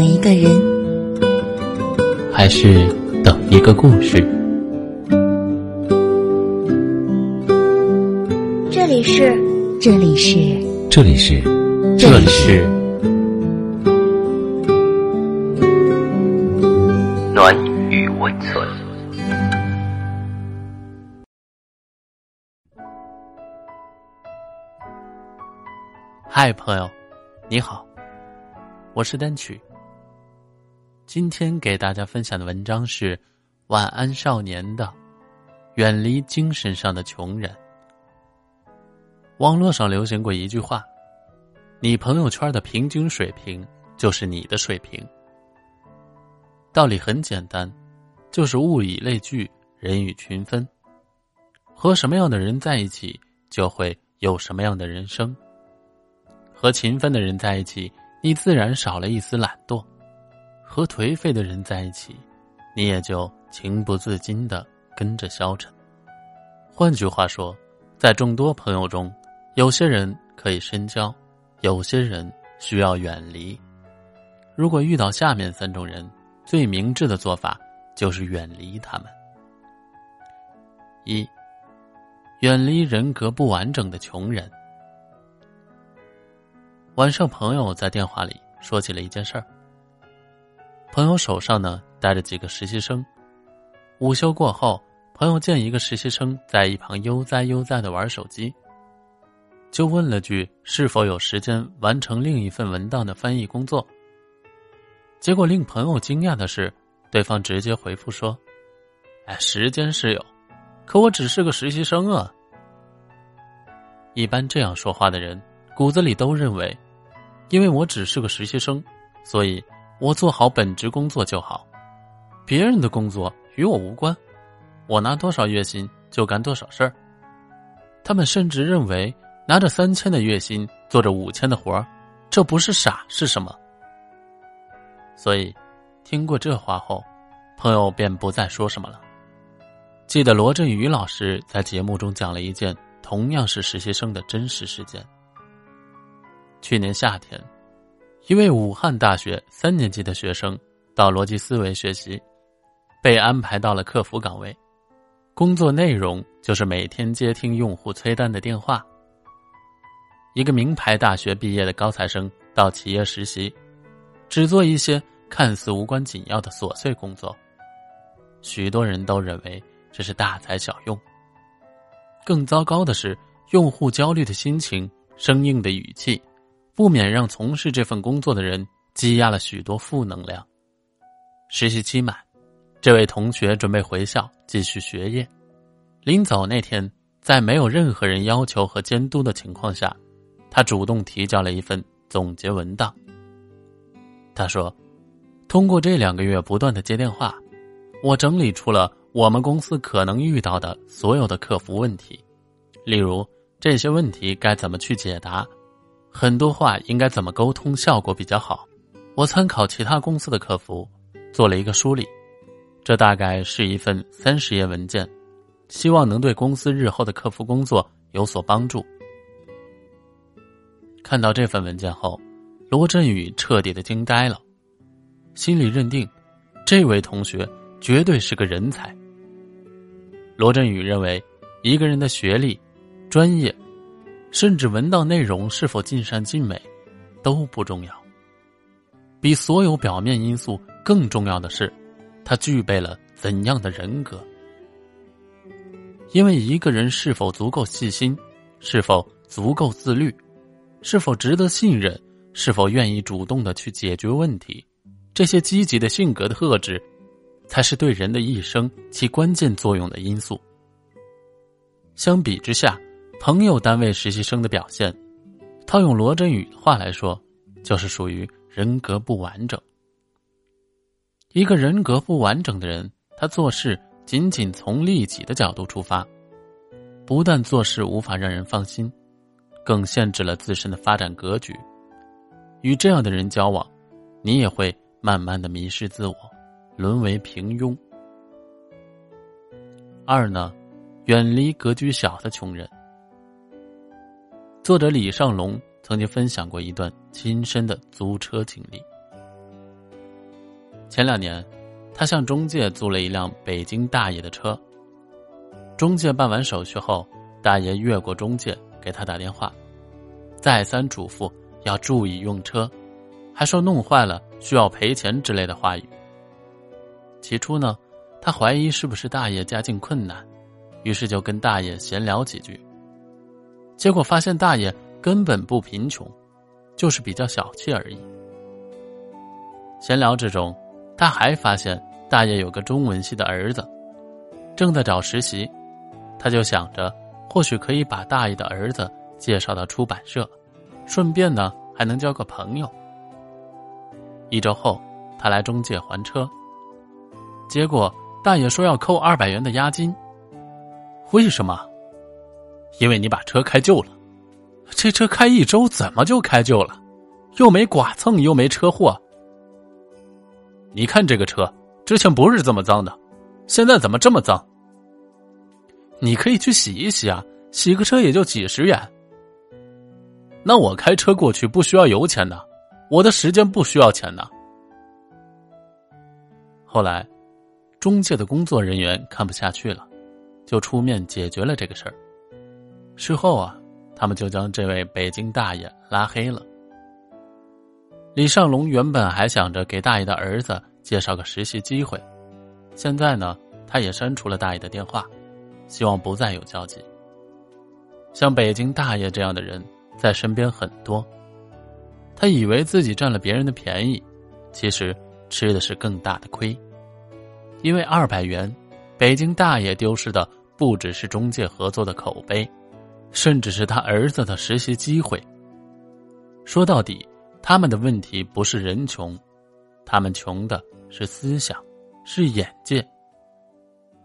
等一个人，还是等一个故事？这里是，这里是，这里是，这里是暖与温存。嗨，朋友，你好，我是单曲。今天给大家分享的文章是《晚安少年》的《远离精神上的穷人》。网络上流行过一句话：“你朋友圈的平均水平就是你的水平。”道理很简单，就是物以类聚，人以群分。和什么样的人在一起，就会有什么样的人生。和勤奋的人在一起，你自然少了一丝懒惰；和颓废的人在一起，你也就情不自禁的跟着消沉。换句话说，在众多朋友中，有些人可以深交，有些人需要远离。如果遇到下面三种人，最明智的做法就是远离他们。一，远离人格不完整的穷人。晚上，朋友在电话里说起了一件事儿。朋友手上呢带着几个实习生，午休过后，朋友见一个实习生在一旁悠哉悠哉的玩手机，就问了句：“是否有时间完成另一份文档的翻译工作？”结果令朋友惊讶的是，对方直接回复说：“哎，时间是有，可我只是个实习生啊。”一般这样说话的人，骨子里都认为。因为我只是个实习生，所以我做好本职工作就好，别人的工作与我无关，我拿多少月薪就干多少事儿。他们甚至认为拿着三千的月薪做着五千的活儿，这不是傻是什么？所以，听过这话后，朋友便不再说什么了。记得罗振宇老师在节目中讲了一件同样是实习生的真实事件。去年夏天，一位武汉大学三年级的学生到逻辑思维学习，被安排到了客服岗位，工作内容就是每天接听用户催单的电话。一个名牌大学毕业的高材生到企业实习，只做一些看似无关紧要的琐碎工作，许多人都认为这是大材小用。更糟糕的是，用户焦虑的心情、生硬的语气。不免让从事这份工作的人积压了许多负能量。实习期满，这位同学准备回校继续学业。临走那天，在没有任何人要求和监督的情况下，他主动提交了一份总结文档。他说：“通过这两个月不断的接电话，我整理出了我们公司可能遇到的所有的客服问题，例如这些问题该怎么去解答。”很多话应该怎么沟通效果比较好？我参考其他公司的客服，做了一个梳理。这大概是一份三十页文件，希望能对公司日后的客服工作有所帮助。看到这份文件后，罗振宇彻底的惊呆了，心里认定这位同学绝对是个人才。罗振宇认为，一个人的学历、专业。甚至文档内容是否尽善尽美，都不重要。比所有表面因素更重要的是，他具备了怎样的人格？因为一个人是否足够细心，是否足够自律，是否值得信任，是否愿意主动的去解决问题，这些积极的性格的特质，才是对人的一生起关键作用的因素。相比之下。朋友单位实习生的表现，套用罗振宇的话来说，就是属于人格不完整。一个人格不完整的人，他做事仅仅从利己的角度出发，不但做事无法让人放心，更限制了自身的发展格局。与这样的人交往，你也会慢慢的迷失自我，沦为平庸。二呢，远离格局小的穷人。作者李尚龙曾经分享过一段亲身的租车经历。前两年，他向中介租了一辆北京大爷的车。中介办完手续后，大爷越过中介给他打电话，再三嘱咐要注意用车，还说弄坏了需要赔钱之类的话语。起初呢，他怀疑是不是大爷家境困难，于是就跟大爷闲聊几句。结果发现大爷根本不贫穷，就是比较小气而已。闲聊之中，他还发现大爷有个中文系的儿子，正在找实习，他就想着或许可以把大爷的儿子介绍到出版社，顺便呢还能交个朋友。一周后，他来中介还车，结果大爷说要扣二百元的押金。为什么？因为你把车开旧了。这车开一周怎么就开旧了？又没剐蹭，又没车祸。你看这个车，之前不是这么脏的，现在怎么这么脏？你可以去洗一洗啊，洗个车也就几十元。那我开车过去不需要油钱的，我的时间不需要钱的。后来，中介的工作人员看不下去了，就出面解决了这个事儿。事后啊，他们就将这位北京大爷拉黑了。李尚龙原本还想着给大爷的儿子介绍个实习机会，现在呢，他也删除了大爷的电话，希望不再有交集。像北京大爷这样的人在身边很多，他以为自己占了别人的便宜，其实吃的是更大的亏。因为二百元，北京大爷丢失的不只是中介合作的口碑，甚至是他儿子的实习机会。说到底。他们的问题不是人穷，他们穷的是思想，是眼界。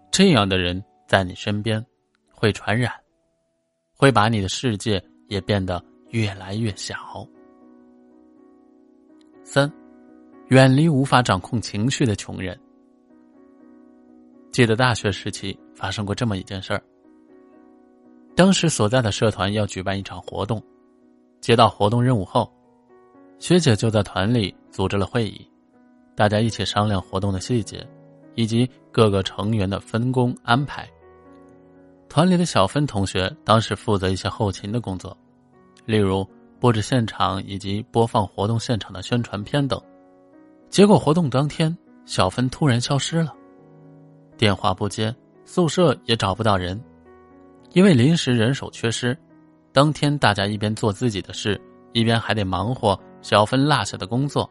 这样的人在你身边，会传染，会把你的世界也变得越来越小。三，远离无法掌控情绪的穷人。记得大学时期发生过这么一件事儿。当时所在的社团要举办一场活动，接到活动任务后。学姐就在团里组织了会议，大家一起商量活动的细节，以及各个成员的分工安排。团里的小芬同学当时负责一些后勤的工作，例如布置现场以及播放活动现场的宣传片等。结果活动当天，小芬突然消失了，电话不接，宿舍也找不到人，因为临时人手缺失，当天大家一边做自己的事，一边还得忙活。小芬落下的工作。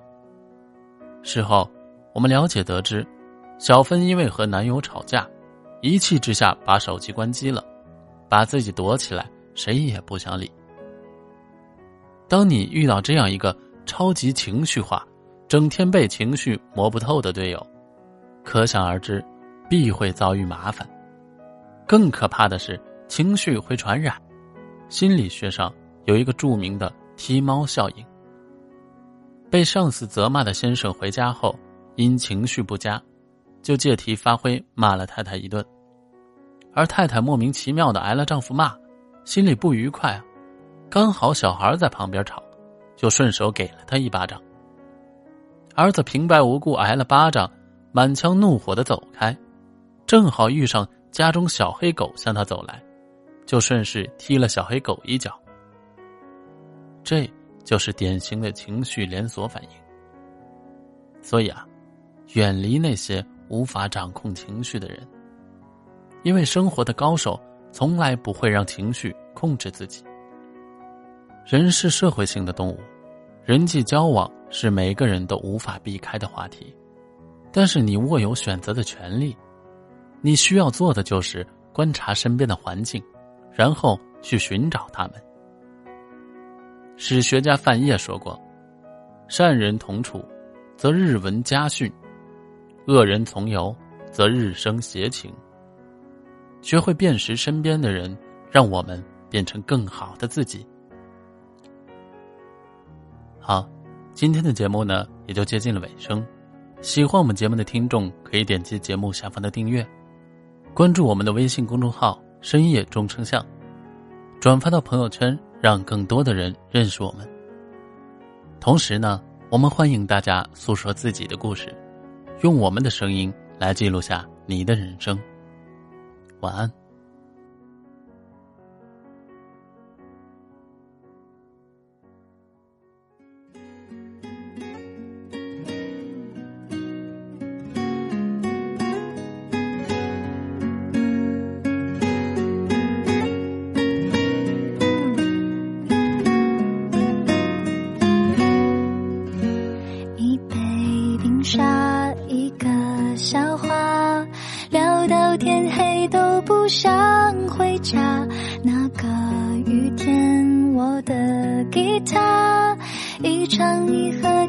事后，我们了解得知，小芬因为和男友吵架，一气之下把手机关机了，把自己躲起来，谁也不想理。当你遇到这样一个超级情绪化、整天被情绪磨不透的队友，可想而知，必会遭遇麻烦。更可怕的是，情绪会传染。心理学上有一个著名的“踢猫效应”。被上司责骂的先生回家后，因情绪不佳，就借题发挥骂了太太一顿，而太太莫名其妙的挨了丈夫骂，心里不愉快。刚好小孩在旁边吵，就顺手给了他一巴掌。儿子平白无故挨了巴掌，满腔怒火的走开，正好遇上家中小黑狗向他走来，就顺势踢了小黑狗一脚。这。就是典型的情绪连锁反应。所以啊，远离那些无法掌控情绪的人，因为生活的高手从来不会让情绪控制自己。人是社会性的动物，人际交往是每个人都无法避开的话题。但是你握有选择的权利，你需要做的就是观察身边的环境，然后去寻找他们。史学家范晔说过：“善人同处，则日闻家训；恶人从游，则日生邪情。”学会辨识身边的人，让我们变成更好的自己。好，今天的节目呢也就接近了尾声。喜欢我们节目的听众，可以点击节目下方的订阅，关注我们的微信公众号“深夜中称象”，转发到朋友圈。让更多的人认识我们。同时呢，我们欢迎大家诉说自己的故事，用我们的声音来记录下你的人生。晚安。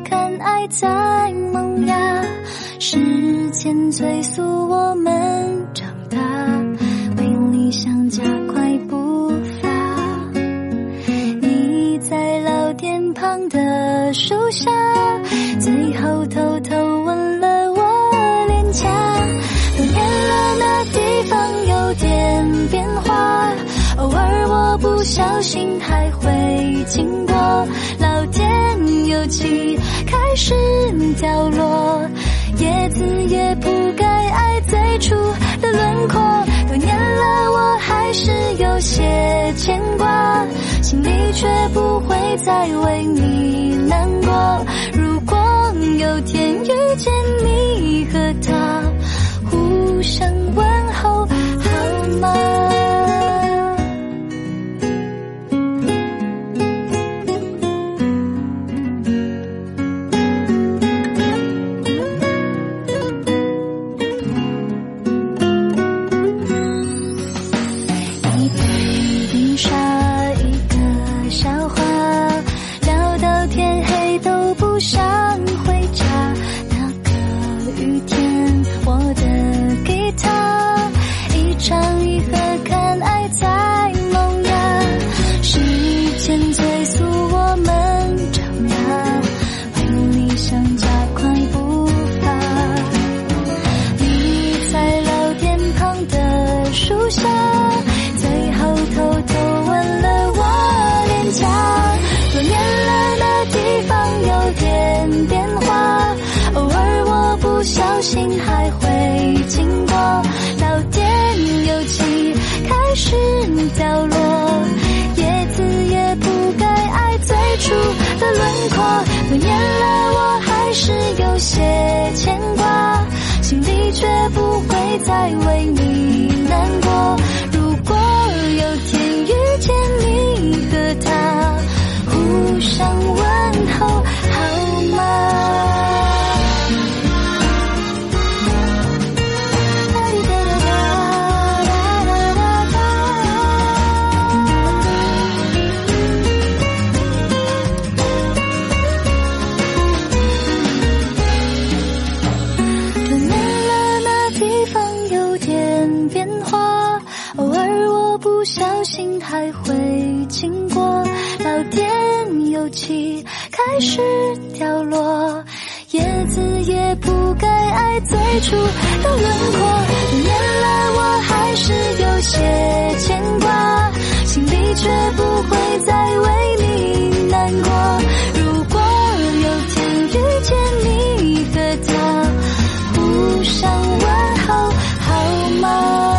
看爱在萌芽。时间催促我们长大，为理想加快步伐。你在老店旁的树下，最后偷偷吻了我脸颊。多年了，那地方有点变化。偶尔我不小心还会经过，老天油漆开始掉落，叶子也不该爱最初的轮廓。多年了，我还是有些牵挂，心里却不会再为你难过。如果有天遇见你和他，互相问候好吗？唱一和看爱在萌芽。时间催促我们长大，为理想加快步伐。你在老店旁的树下，最后偷偷吻了我脸颊。多年了，那地方有点变化，偶尔我不小心还会经。出的轮廓。多年了，我还是有些牵挂，心里却不会再为你难过。如果有天遇见你和他，互相哭气开始掉落，叶子也不该爱最初的轮廓。原来我还是有些牵挂，心里却不会再为你难过。如果有天遇见你和他，互相问候好吗？